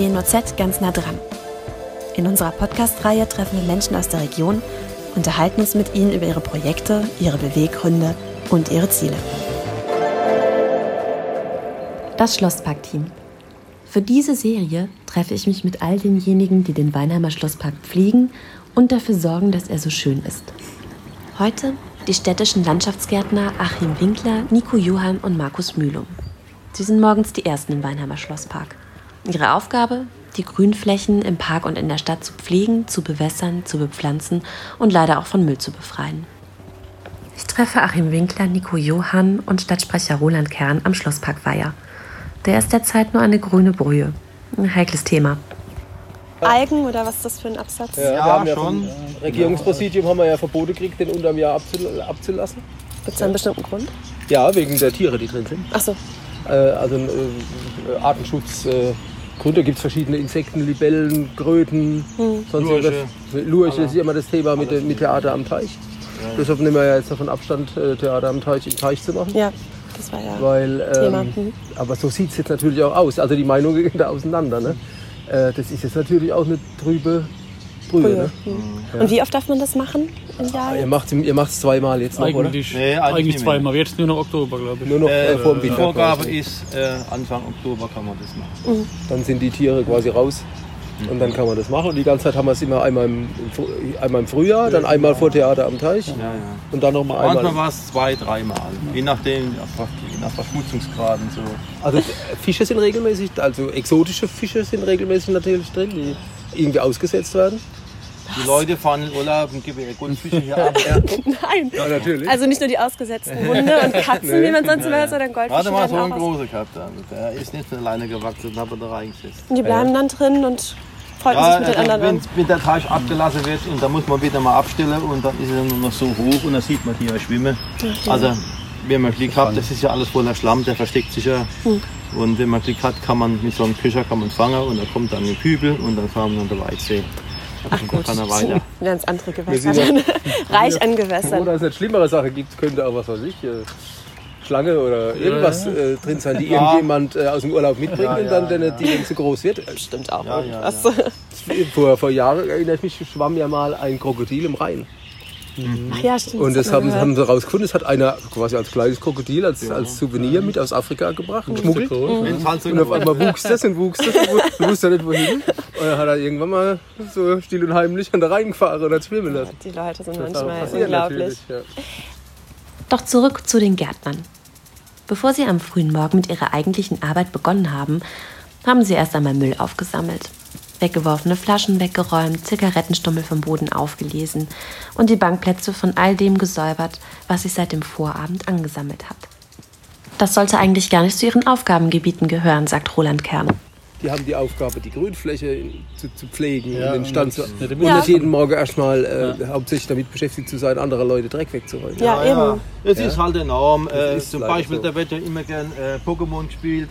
WNOZ ganz nah dran. In unserer Podcast-Reihe treffen wir Menschen aus der Region, unterhalten uns mit ihnen über ihre Projekte, ihre Beweggründe und ihre Ziele. Das Schlosspark-Team. Für diese Serie treffe ich mich mit all denjenigen, die den Weinheimer Schlosspark pflegen und dafür sorgen, dass er so schön ist. Heute die städtischen Landschaftsgärtner Achim Winkler, Nico Johann und Markus Mühlum. Sie sind morgens die Ersten im Weinheimer Schlosspark. Ihre Aufgabe? Die Grünflächen im Park und in der Stadt zu pflegen, zu bewässern, zu bepflanzen und leider auch von Müll zu befreien. Ich treffe Achim Winkler, Nico Johann und Stadtsprecher Roland Kern am Schlosspark Weiher. Der ist derzeit nur eine grüne Brühe. Ein heikles Thema. Algen oder was ist das für ein Absatz? Ja, wir haben ja schon. Vom Regierungspräsidium haben wir ja verboten gekriegt, den unterm Jahr abzulassen. Gibt es einen bestimmten Grund? Ja, wegen der Tiere, die drin sind. Ach so. Äh, also äh, Artenschutzgründe äh, gibt es verschiedene Insekten, Libellen, Kröten, hm. sonst Lurche. Lurche ist immer das Thema mit, mit Theater am Teich. Ja. Deshalb nehmen wir ja jetzt davon Abstand, äh, Theater am Teich im Teich zu machen. Ja, das war ja Weil, ähm, Thema. Hm. Aber so sieht es jetzt natürlich auch aus. Also die Meinungen gehen da auseinander. Ne? Äh, das ist jetzt natürlich auch eine trübe Brühe. Brühe. Ne? Mhm. Ja. Und wie oft darf man das machen im Jahr? Ah, ihr macht es zweimal jetzt noch, eigentlich, oder? Nee, eigentlich, eigentlich zweimal. Jetzt nur noch Oktober, glaube ich. Nur noch äh, vor dem Winter. Die Vorgabe ist, äh, Anfang Oktober kann man das machen. Mhm. Dann sind die Tiere quasi raus. Und dann kann man das machen. Und die ganze Zeit haben wir es immer einmal im, einmal im Frühjahr, dann einmal vor Theater am Teich ja, ja. und dann nochmal einmal. Manchmal war es zwei, dreimal, je nachdem, nach Verschmutzungsgraden. So. Also Fische sind regelmäßig, also exotische Fische sind regelmäßig natürlich drin, die irgendwie ausgesetzt werden. Die Leute fahren in Urlaub und geben ihre Goldfische hier ab. Nein. Ja, natürlich. Also nicht nur die ausgesetzten Hunde und Katzen, nee. wie man sonst immer hört, sondern Goldfische. Warte mal, so einen großen gehabt. Der ist nicht alleine gewachsen, da hat er da reingesetzt. Und die bleiben ja. dann drin und freunden ja, sich mit den also anderen wenn, wenn der Teich abgelassen wird und dann muss man wieder mal abstellen und dann ist er nur noch so hoch und dann sieht man hier schwimmen. Okay. Also wenn man Glück hat, das ist ja alles voller Schlamm, der versteckt sich ja. Hm. Und wenn man Glück hat, kann man mit so einem Köcher kann man fangen und er kommt dann in den Kübel und dann fahren wir an der Weitsee. Ach gut, er weiter. ganz andere Gewässer. Reich an Gewässern. Oder es eine schlimmere Sache gibt, könnte auch was weiß ich. Äh, Schlange oder irgendwas äh, drin sein, die ja. irgendjemand äh, aus dem Urlaub mitbringt ja, ja, und dann, wenn die dann zu groß wird. Stimmt auch. Vor, vor Jahren erinnere ich mich, schwamm ja mal ein Krokodil im Rhein. Mhm. Ach ja, stimmt. Und das haben, haben, sie rausgefunden. Das hat einer quasi als kleines Krokodil, als, ja. als Souvenir mit aus Afrika gebracht, mhm. geschmuggelt. Mhm. Und auf einmal wuchs das und wuchs das und wusste er nicht wohin. Und dann hat er irgendwann mal so still und heimlich an der Rhein gefahren oder schwimmen lassen. Die Leute sind manchmal unglaublich. Ja. Doch zurück zu den Gärtnern. Bevor sie am frühen Morgen mit ihrer eigentlichen Arbeit begonnen haben, haben sie erst einmal Müll aufgesammelt weggeworfene Flaschen weggeräumt, Zigarettenstummel vom Boden aufgelesen und die Bankplätze von all dem gesäubert, was sich seit dem Vorabend angesammelt hat. Das sollte eigentlich gar nicht zu ihren Aufgabengebieten gehören, sagt Roland Kern. Die haben die Aufgabe, die Grünfläche zu, zu pflegen ja, und den Stand zu. Ja, und nicht jeden Morgen erstmal äh, ja. hauptsächlich damit beschäftigt zu sein, andere Leute Dreck wegzuräumen. Ja, eben. Es ist halt enorm. Äh, zum Beispiel, so. da wird ja immer gern äh, Pokémon gespielt.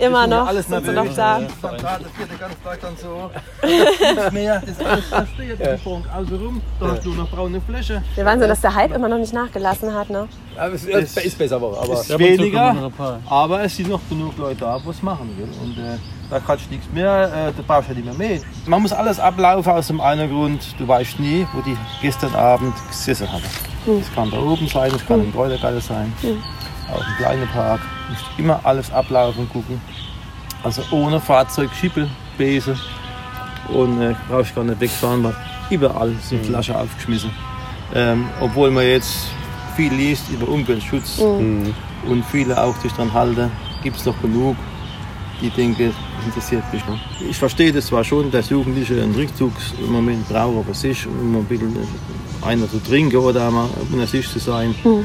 Immer noch. Alles sind sie noch da. Dann gerade vierte ganz Tag dann so. Nichts mehr. Das ist alles versteht. Ja. Also rum. Da hast du noch braune Fläche. Wir waren so, dass der Hype immer noch nicht nachgelassen hat, ne? Aber es ist, ist besser, aber. Es ist weniger. Aber es sind noch genug Leute da, die es machen will. Und äh, da kannst du nichts mehr. Äh, da brauchst du ja nicht mehr mit. Man muss alles ablaufen aus dem einen Grund. Du weißt nie, wo die gestern Abend gesessen haben. Hm. Es hm. kann da oben sein, es kann hm. im Kräutergalle sein. Hm. Auch im kleinen Park musst immer alles ablaufen gucken. Also ohne Fahrzeug, Schippe, Bese und äh, brauche ich gar nicht wegfahren, weil überall sind mhm. Flaschen aufgeschmissen. Ähm, obwohl man jetzt viel liest über Umweltschutz mhm. und viele auch sich daran halten, gibt es doch genug, die denken, interessiert mich noch. Ich verstehe das zwar schon, dass Jugendliche einen Rückzugsmoment brauchen, aber sich, um ein bisschen einer zu trinken oder einmal unter sich zu sein. Mhm.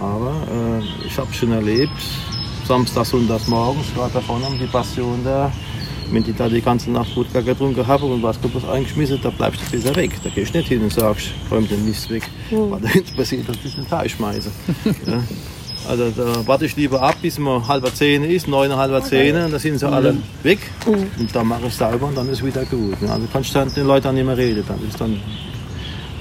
Aber äh, ich habe schon erlebt, Samstag, Sonntag morgens, gerade da vorne die Passion da. Wenn die da die ganze Nacht Wodka getrunken haben und was kaputt eingeschmissen, da bleibst du wieder weg. Da gehst du nicht hin und sagst, räum den Mist weg. Mhm. Was da jetzt passiert, dass ich den Teil schmeiße. ja. Also da warte ich lieber ab, bis man halber zehn ist, neun, halber zehn, und dann sind sie alle mhm. weg. Mhm. Und dann mache ich sauber und dann ist wieder gut. Also kannst du dann den Leuten nicht mehr reden. Dann ist dann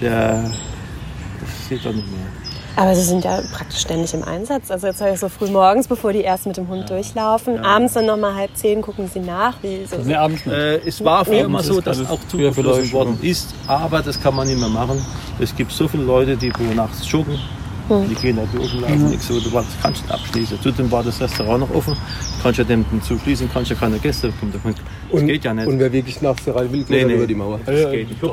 der, das sieht dann nicht mehr. Aber Sie sind ja praktisch ständig im Einsatz. Also jetzt habe ich so früh morgens, bevor die erst mit dem Hund ja. durchlaufen. Ja. Abends dann nochmal halb zehn gucken Sie nach. Wie so nee, abends nicht. Äh, es war früher immer so, dass auch zugeschlossen worden ist. Aber das kann man nicht mehr machen. Es gibt so viele Leute, die nachts joggen. Hm. Die gehen da und laufen mhm. nichts. So, du kannst nicht abschließen. Zudem war das Restaurant noch offen. Kannst ja den zuschließen, kannst ja keine Gäste bekommen. Das und, geht ja nicht. Und wer wirklich nachts rein will, nee, nee. über die Mauer. Das ja, geht nicht.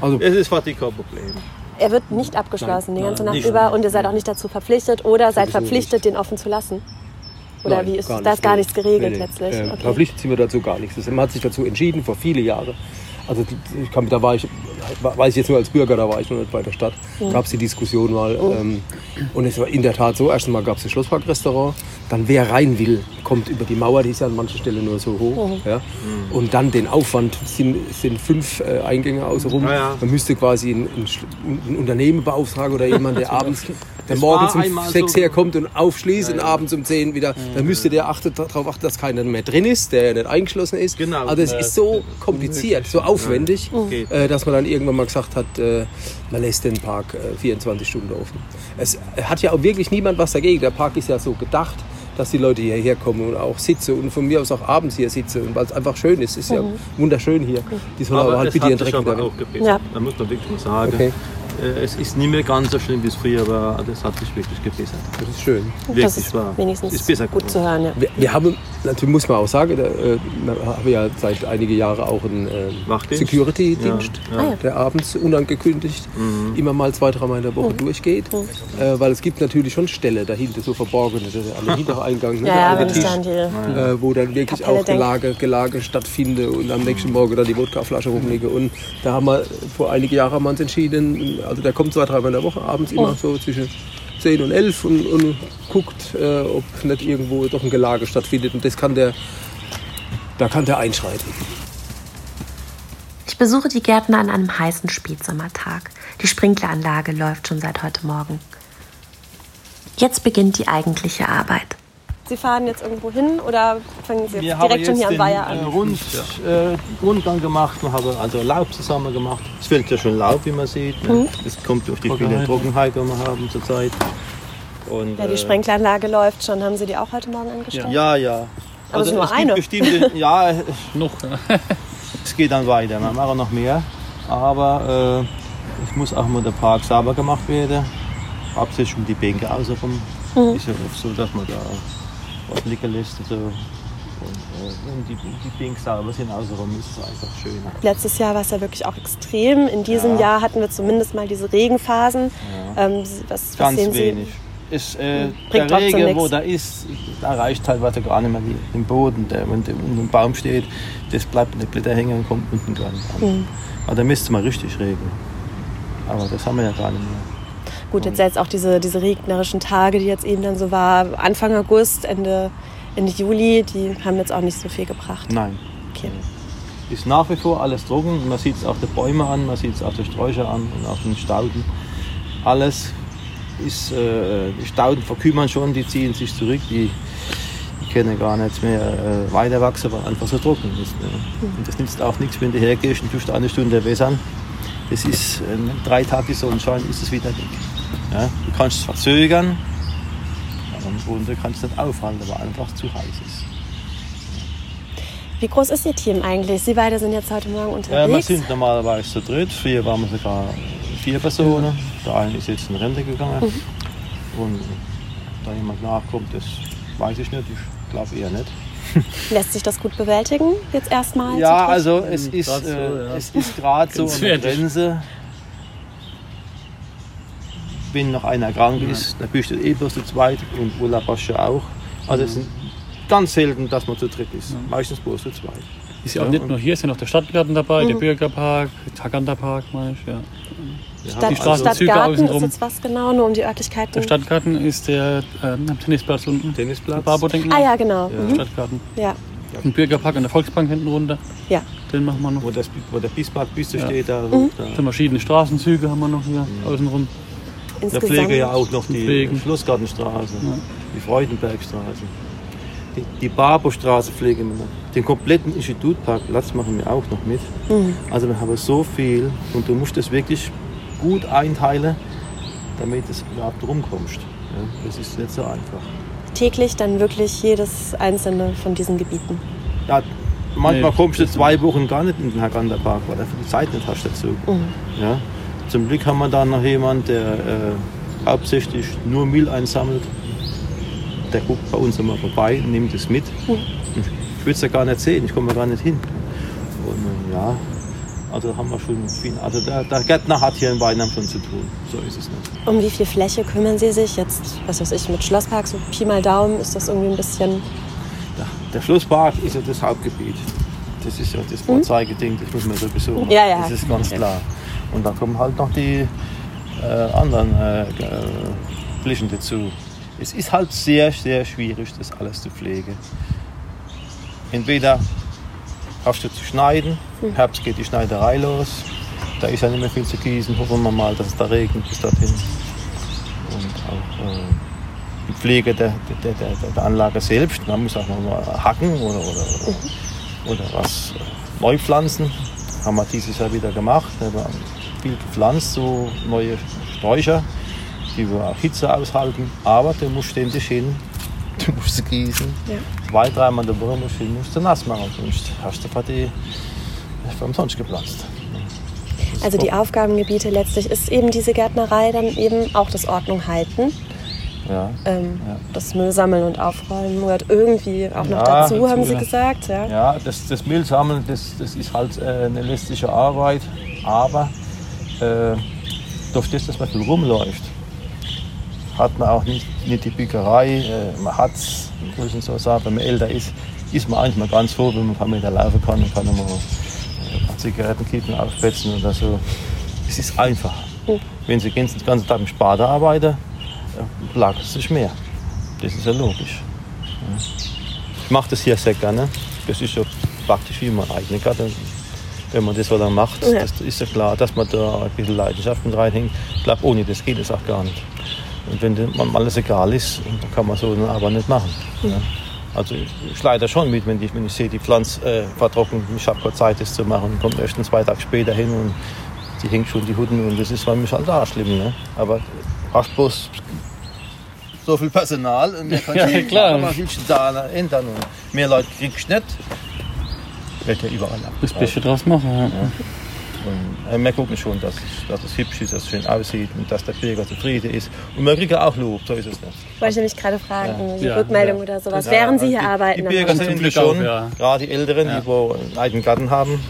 Also, es ist fast kein Problem. Er wird nicht abgeschlossen nein, die ganze nein, Nacht über und ihr seid auch nicht dazu verpflichtet oder seid verpflichtet, den offen zu lassen? Oder nein, wie ist da ist gar nichts geregelt nee, nee. letztlich? Äh, okay. Verpflichtet sind wir dazu gar nichts. Man hat sich dazu entschieden vor viele Jahren. Also ich kann, da war ich, weiß ich jetzt nur als Bürger, da war ich noch nicht bei der Stadt, mhm. gab es die Diskussion mal. Mhm. Ähm, und es war in der Tat so, erstens mal gab es ein Schlossparkrestaurant, dann wer rein will, kommt über die Mauer, die ist ja an manchen Stellen nur so hoch. Mhm. Ja? Mhm. Und dann den Aufwand, sind, sind fünf äh, Eingänge außenrum. Ja, ja. Man müsste quasi ein, ein, ein, Unternehmen beauftragen oder jemand, der abends, der morgens um sechs so herkommt und aufschließt ja, und abends um zehn wieder, dann müsste der achte, darauf achten, dass keiner mehr drin ist, der ja nicht eingeschlossen ist. Genau. Also es ist so kompliziert, so aufwendig, äh, dass man dann irgendwann mal gesagt hat, äh, man lässt den Park 24 äh, Stunden offen. Es hat ja auch wirklich niemand was dagegen. Der Park ist ja so gedacht, dass die Leute hierher kommen und auch sitzen und von mir aus auch abends hier sitzen, weil es einfach schön ist. Es ist mhm. ja wunderschön hier. Die sollen aber, aber halt bitte ihren Dreck auch Ja. Da muss man wirklich sagen. Okay. Äh, es ist nicht mehr ganz so schlimm wie es früher war. Das hat sich wirklich gebessert. Das ist schön. Wirklich das ist wahr. wenigstens ist besser gut zu hören. Ja. Wir, wir, haben, natürlich muss man auch sagen, da, äh, haben wir ja seit einigen Jahren auch einen äh, Security-Dienst, ja, ja. der abends unangekündigt mhm. immer mal zwei, dreimal in der Woche mhm. durchgeht. Mhm. Äh, weil es gibt natürlich schon Ställe dahinter, so verborgene, an der Hintereingang, ne, ja, der Tisch, äh, wo dann wirklich Kapelle auch Gelage, Gelage stattfindet und am nächsten Morgen da die Wodkaflasche rumliege. Und da haben wir vor einigen Jahren haben wir uns entschieden, also der kommt zwei, dreimal in der Woche abends immer oh. so zwischen 10 und 11 und, und guckt, äh, ob nicht irgendwo doch ein Gelage stattfindet. Und das kann der, da kann der einschreiten. Ich besuche die Gärtner an einem heißen Spätsommertag. Die Sprinkleranlage läuft schon seit heute Morgen. Jetzt beginnt die eigentliche Arbeit. Sie fahren jetzt irgendwo hin oder fangen Sie jetzt Wir direkt schon hier am Weiher an? Äh, Rund, äh, Rundgang gemacht, wir haben also Laub zusammen gemacht. Es fällt ja schon Laub, wie man sieht. Ne? Mhm. Das kommt durch die viele Trockenheit, die wir haben zurzeit. Und, ja, die äh, Sprenkleranlage läuft schon. Haben Sie die auch heute Morgen angestellt? Ja, ja. Aber also nur eine? Bestimmte, ja, noch. es geht dann weiter. Wir machen noch mehr. Aber äh, es muss auch mal der Park sauber gemacht werden. Hauptsächlich um die Bänke außenrum. Mhm. Ist ja oft so, dass man da was lässt. Also, und, äh, und die, die Pink sauber sind außenrum, ist es einfach schön. Letztes Jahr war es ja wirklich auch extrem. In diesem ja. Jahr hatten wir zumindest mal diese Regenphasen. Ja. Ähm, was, was Ganz Sie? wenig. Ist, äh, der Regen, wo da ist, da reicht teilweise gar nicht mehr den Boden. Der, wenn der unter dem Baum steht, das bleibt in der Blätter hängen und kommt unten gar nicht an. Mhm. Aber da müsste mal richtig regnen. Aber das haben wir ja gar nicht mehr. Gut, jetzt jetzt auch diese, diese regnerischen Tage, die jetzt eben dann so war, Anfang August, Ende, Ende Juli, die haben jetzt auch nicht so viel gebracht. Nein. Okay. Ist nach wie vor alles trocken. Man sieht es auf den Bäumen an, man sieht es auf den Sträuchern an und auf den Stauden. Alles ist, äh, die Stauden verkümmern schon, die ziehen sich zurück, die, die können gar nicht mehr äh, weiter wachsen, weil einfach so trocken ist. Ne? Mhm. Und das nützt auch nichts, wenn du hergehst und tust eine Stunde wässern. Das ist äh, drei Tage Sonnenschein, ist es wieder weg. Ja, du kannst es verzögern und du kannst nicht aufhalten, weil einfach zu heiß ist. Wie groß ist Ihr Team eigentlich? Sie beide sind jetzt heute Morgen unterwegs. Ja, wir sind normalerweise zu dritt. Früher waren wir sogar vier Personen. Der eine ist jetzt in Rente gegangen. Mhm. Und da jemand nachkommt, das weiß ich nicht. Ich glaube eher nicht. Lässt sich das gut bewältigen, jetzt erstmal? Ja, also es ist, äh, so, ja. es ist gerade so an der Grenze wenn noch einer krank ist, dann bist du eh bloß zu zweit und Urlaub hast du auch. Also es ist ganz selten, dass man zu dritt ist. Meistens bloß zu zweit. Ist ja auch nicht nur hier, ist ja noch der Stadtgarten dabei, mhm. der Bürgerpark, Tagander Park, meine ich, ja. Stadt, die Straßenzüge Stadtgarten ist jetzt was genau, nur um die Örtlichkeiten? Der Stadtgarten ist der äh, Tennisplatz unten. Tennisplatz? Barbo-Denkmal. Ah ja, genau. Ja. Mhm. Stadtgarten. Ja. Ein Bürgerpark an der Volksbank hinten runter. Ja. Den machen wir noch. Wo, das, wo der Bismarck-Büste ja. steht. Da, mhm. da. verschiedene Straßenzüge haben wir noch hier mhm. außenrum. Insgesamt. Wir pflegen ja auch noch die pflegen. Schlossgartenstraße, ja. die Freudenbergstraße. Die, die Barberstraße pflegen wir noch. Den kompletten Institutparkplatz machen wir auch noch mit. Mhm. Also wir haben so viel und du musst das wirklich gut einteilen, damit du überhaupt rumkommst. Ja, das ist nicht so einfach. Täglich dann wirklich jedes einzelne von diesen Gebieten? Ja, manchmal nee, kommst du zwei Wochen gar nicht in den Haganderpark, weil du die Zeit nicht hast dazu. Mhm. Ja, zum Glück haben wir da noch jemanden, der äh, hauptsächlich nur Müll einsammelt. Der guckt bei uns immer vorbei, nimmt es mit. Mhm. Ich will es ja gar nicht sehen, ich komme gar nicht hin. Und äh, ja, also haben wir schon viel. Also der, der Gärtner hat hier in Weinheim schon zu tun. So ist es nicht. Um wie viel Fläche kümmern Sie sich jetzt? Was weiß ich, mit Schlosspark, so Pi mal Daumen, ist das irgendwie ein bisschen. Der, der Schlosspark ist ja das Hauptgebiet. Das ist ja das Vorzeigeding, das muss man sowieso machen. Ja, ja. Das ist ganz klar. Und da kommen halt noch die äh, anderen äh, Flächen dazu. Es ist halt sehr, sehr schwierig, das alles zu pflegen. Entweder hast du zu schneiden. Im Herbst geht die Schneiderei los. Da ist ja nicht mehr viel zu gießen. Hoffen wir mal, dass es da regnet bis dorthin. Und auch äh, die Pflege der, der, der, der, Anlage selbst. Man muss auch mal hacken oder, oder, oder was äh, neu pflanzen. Haben wir dieses Jahr wieder gemacht. Viel gepflanzt, so neue Sträucher, die wir auch Hitze aushalten. Aber du musst ständig hin, du musst sie gießen. Ja zwei, dreimal in der Woche musst du, musst du nass machen, sonst hast du die umsonst gepflanzt. Also die Aufgabengebiete letztlich ist eben diese Gärtnerei dann eben auch das Ordnung halten. Ja, ähm, ja. Das Müll sammeln und aufräumen gehört irgendwie auch noch ja, dazu, haben Sie gesagt. Ja, ja das, das Müll sammeln, das, das ist halt äh, eine lästige Arbeit, aber äh, durch das, dass man viel rumläuft, hat man auch nicht, nicht die Bäckerei, äh, man hat muss ich so sagen, wenn man älter ist, ist man eigentlich mal ganz froh, wenn man ein paar Meter laufen kann und kann mal ein paar Zigarettenkippen aufspetzen oder so. Es ist einfach. Wenn Sie den ganzen Tag im Spader arbeiten, plagt es sich mehr. Das ist ja logisch. Ich mache das hier sehr gerne. Das ist ja praktisch wie mein eigener Garten. Wenn man das so dann macht, ja. das ist ja klar, dass man da ein bisschen Leidenschaft mit reinhängt. Ich glaube, ohne das geht es auch gar nicht. Und wenn man alles egal ist, dann kann man so eine Arbeit nicht machen. Ja. Also ich leide schon mit, wenn ich, wenn ich sehe, die Pflanze äh, vertrocknet, ich habe keine Zeit, das zu machen, kommt erst zwei Tage später hin und die hängt schon die Hutten und das ist für mich halt auch schlimm. Ne? Aber hast bloß so viel Personal und mehr kann ja, ich klar. man da ändern und mehr Leute kriegst du nicht. Wird ja überall ab. Das Beste draus machen. Ja. ja. Und äh, wir gucken schon, dass, dass es hübsch ist, dass es schön aussieht und dass der Bürger zufrieden ist. Und wir kriegen auch Lob, so ist es nicht. Wollte ich nämlich gerade fragen, ja. die ja, Rückmeldung ja. oder sowas, während Sie hier die, arbeiten. Die Bürger sehen das schon, gerade die Älteren, die wo einen eigenen Garten haben,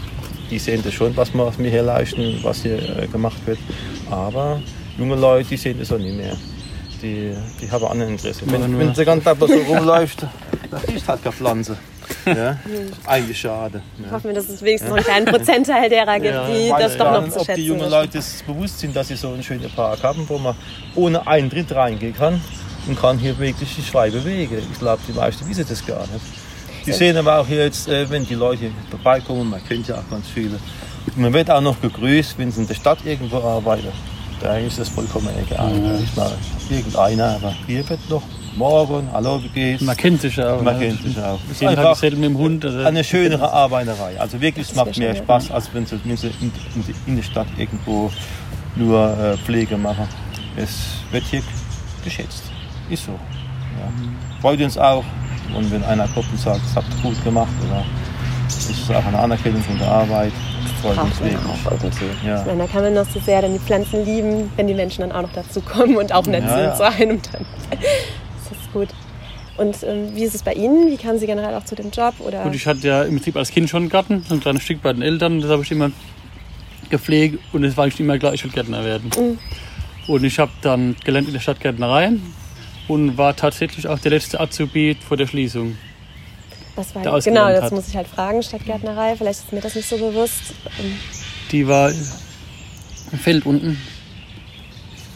die sehen das schon, was wir, hier leisten, was hier äh, gemacht wird. Aber junge Leute, die sehen das auch nicht mehr. Die, die haben ein Interesse. Wenn, wenn der ganze Tag so rumläuft, da ist halt keine Pflanze. Ja? Eigentlich schade. Ja. Hoffen wir, dass es wenigstens noch einen kleinen Prozentteil derer gibt, ja, die das doch noch zu ob schätzen Ob die jungen Leute es bewusst sind, dass sie so einen schönen Park haben, wo man ohne Eintritt reingehen kann und kann hier wirklich sich frei bewegen. Ich glaube, die meisten wissen das gar nicht. Die sehen aber auch hier jetzt, äh, wenn die Leute vorbeikommen, man kennt ja auch ganz viele. Man wird auch noch gegrüßt, wenn sie in der Stadt irgendwo arbeiten. Da ist das vollkommen egal. Mal irgendeiner, aber hier wird noch Morgen, hallo, wie geht's? Man kennt sich auch. Man kennt sich auch. Es ist einfach mit dem Hund. Also eine schönere Arbeiterei. Also wirklich, es macht mehr Spaß, als wenn sie in, in, der Stadt irgendwo nur äh, Pflege machen. Es wird hier geschätzt. Ist so. Ja. Freut uns auch. Und wenn einer kommt und sagt, das habt ihr gut gemacht, oder ist es auch eine Anerkennung von der Arbeit. Freut uns wirklich. Ja. Ich meine, da kann man noch so sehr dann die Pflanzen lieben, wenn die Menschen dann auch noch dazu kommen und auch nett ja, sind ja. zu einem. Dann gut. Und ähm, wie ist es bei Ihnen? Wie kamen Sie generell auch zu dem Job? Oder? Gut, ich hatte ja im Prinzip als Kind schon einen Garten, so ein kleines Stück bei den Eltern. Das habe ich immer gepflegt und es war eigentlich immer klar, ich will Gärtner werden. Mhm. Und ich habe dann gelernt in der Stadtgärtnerei und war tatsächlich auch der letzte Azubi vor der Schließung. Was war der Genau, das hat. muss ich halt fragen, Stadtgärtnerei. Vielleicht ist mir das nicht so bewusst. Ähm, Die war im Feld unten.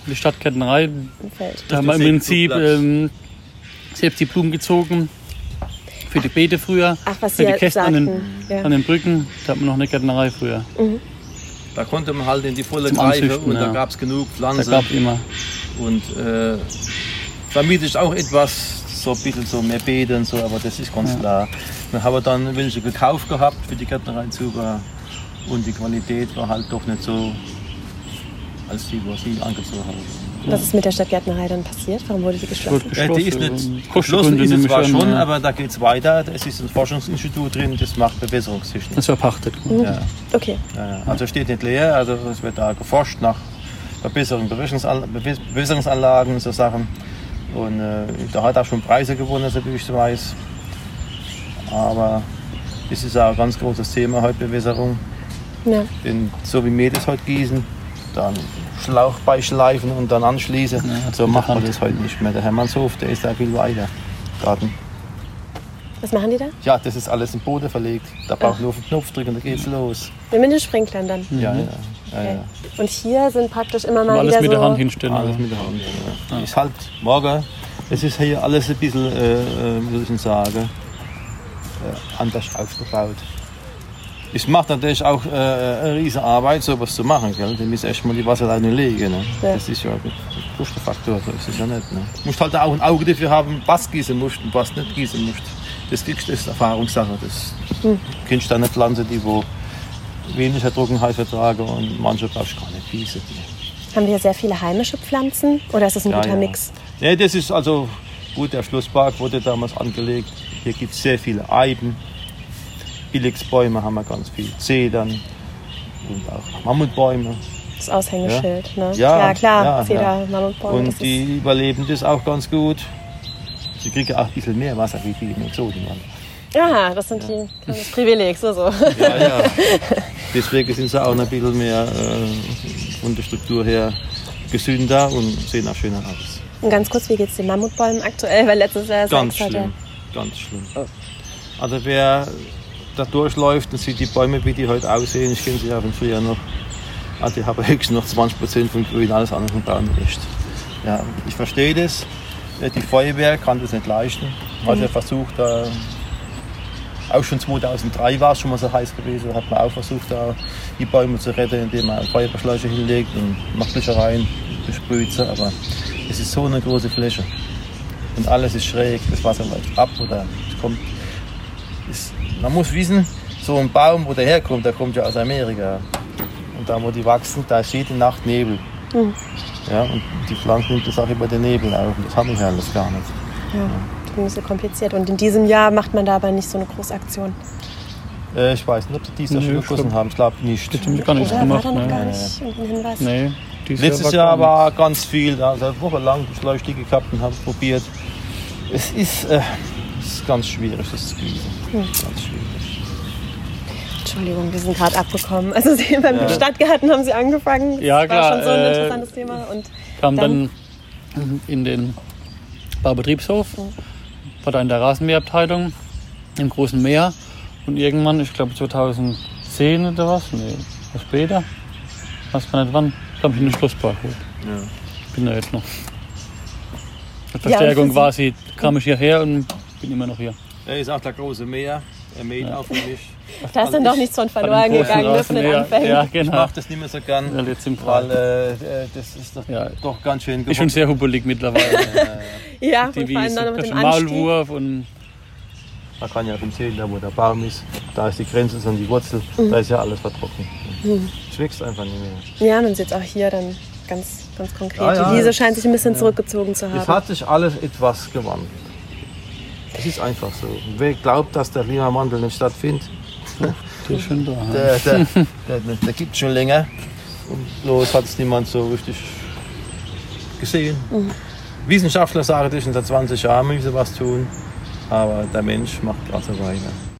Die Stadtgärtnerei. Im Feld. Da haben wir im Prinzip ähm, selbst die Blumen gezogen. Für die Beete früher. Ach, was für Sie die Kästen an den, ja. an den Brücken. Da hat man noch eine Gärtnerei früher. Mhm. Da konnte man halt in die volle Greife und ja. da gab es genug Pflanzen. Da gab immer. Und äh, damit ist auch etwas, so ein bisschen so mehr Beete und so, aber das ist ganz ja. klar. Dann haben wir dann welche gekauft gehabt für die Gärtnerei Zuber und die Qualität war halt doch nicht so, als die, was sie angezogen haben. Was ist mit der Stadtgärtnerei dann passiert? Warum wurde die geschlossen? Äh, die ist nicht geschlossen, ist es zwar schon, ja. aber da geht es weiter. Es ist ein Forschungsinstitut drin, das macht Bewässerungstechnik. Das ist verpachtet. Mhm. Ja. Okay. Ja, also steht nicht leer, also es wird da geforscht nach Verbesserung Bewässerungsanlagen, so Sachen. Und äh, da hat er schon Preise gewonnen, so wie ich weiß. Aber es ist auch ein ganz großes Thema heute Bewässerung. Ja. Denn so wie wir das heute gießen, dann Schlauch beischleifen und dann anschließen. Ja, so macht man das heute nicht mehr. Der Hermannshof, der ist da viel weiter. Garten. Was machen die da? Ja, das ist alles im Boden verlegt. Da braucht nur auf den Knopf drücken, da geht's los. Mit den Sprinklern dann? Ja, ja. ja, okay. ja. Und hier sind praktisch immer mal alles wieder mit so... der Hand hinstellen. Alles mit der Hand, ja. Ist halt morgen, es ist hier alles ein bisschen, äh, äh würde ich sagen, äh, anders aufgebaut. Es macht natürlich auch äh, eine riesige Arbeit, sowas zu machen. Gell? Du musst erstmal die Wasserleine legen. Ne? Ja. Das ist ja ein Kostenfaktor, so ist ja nicht. Ne? Du musst halt auch ein Auge dafür haben, was gießen musst und was nicht gießen musst. Das kriegst du ist Erfahrungssache. Das hm. kennst du eine Pflanze, die wo weniger Trockenheit vertragen und manche brauchst du gar nicht gießen. Haben wir sehr viele heimische Pflanzen oder ist das ein ja, guter ja. Mix? Nee, das ist also gut, der Schlusspark wurde damals angelegt. Hier gibt es sehr viele Eiben. Billigsbäume haben wir ganz viel. Zedern und auch Mammutbäume. Das Aushängeschild, ja. ne? Ja, ja klar, ja, Zeder, ja. Mammutbäume. Und die überleben das auch ganz gut. Sie kriegen auch ein bisschen mehr Wasser wie die Exoten. Ja, das sind die, das Privileg, so so. Ja, ja. Deswegen sind sie auch ein bisschen mehr äh, von der Struktur her gesünder und sehen auch schöner aus. Und ganz kurz, wie geht es den Mammutbäumen aktuell? Weil letztes Jahr ganz schlimm, ganz schlimm. Also wer da durchläuft und sieht die Bäume, wie die heute aussehen, ich kenne sie ja von früher noch, also die haben höchstens noch 20 Prozent von Grün, alles andere von Baum nicht. Ja, ich verstehe das. Die Feuerwehr kann das nicht leisten. Hat ja versucht, da auch schon 2003 war es schon mal so heiß gewesen, hat man auch versucht, da die Bäume zu retten, indem man Feuerbeschläuche hinlegt und macht Löcher rein, besprüht. Aber es ist so eine große Fläche und alles ist schräg, das Wasser läuft ab oder es kommt. Ist, man muss wissen, so ein Baum, wo der herkommt, der kommt ja aus Amerika. Und da, wo die wachsen, da ist jede Nacht Nebel. Mhm. Ja, und die Pflanze nimmt das auch über den Nebel auf. Und das habe ich ja alles gar nicht. Ja, ja. Das ist so kompliziert. Und in diesem Jahr macht man dabei nicht so eine große Aktion. Äh, ich weiß nicht, ob die dieses Jahr schon geschossen haben. Ich glaube nicht. Das haben gar nicht Oder gemacht. War da noch gar nicht nee. Hinweis? Nee. Letztes Jahr, Jahr war ganz viel. Also eine Woche lang die Leuchte gehabt und habe es probiert. Es ist, äh, es ist ganz schwierig, das zu gießen. Hm. Ganz schwierig. Entschuldigung, wir sind gerade abgekommen. Also Sie beim ja. Stadtgarten haben Sie angefangen. Das ja, klar. war schon so ein äh, interessantes Thema. Und kam dann, dann in den Baubetriebshof, mhm. war da in der Rasenmäherabteilung im Großen Meer. Und irgendwann, ich glaube 2010 oder was, nee, was später, weiß gar nicht wann, glaube ich in den Schlusspark holt. Ja. Bin da jetzt noch. Die Verstärkung ja, quasi kam ich hierher und bin immer noch hier. Er ist auch der große Meer. Er mäht ja. auf mich. Da ist dann doch nichts von verloren gegangen ne, von den Anfängen. Ja, genau. Ich mache das nicht mehr so gern, ja, jetzt im weil äh, äh, das ist doch, ja. doch ganz schön geworden. Ist schon sehr hubbelig mittlerweile. ja, Die und vor allem dann mit dem Maulwurf und man kann ja sehen, da wo der Baum ist, da ist die Grenze, sondern die Wurzel, mhm. da ist ja alles vertrocknet. Mhm. Es wächst einfach nicht mehr. Ja, man sieht es auch hier dann ganz, ganz konkret. Ja, ja, die Wiese scheint sich ein bisschen zurückgezogen zu haben. Es hat sich alles etwas gewandelt. Es ist einfach so. Wer glaubt, dass der Klimawandel nicht stattfindet, der, schon da, der, der, der, der gibt es schon länger. Und bloß hat es niemand so richtig gesehen. Mhm. Wissenschaftler sagen, das sind seit 20 Jahren müssen was tun, aber der Mensch macht gerade weiter.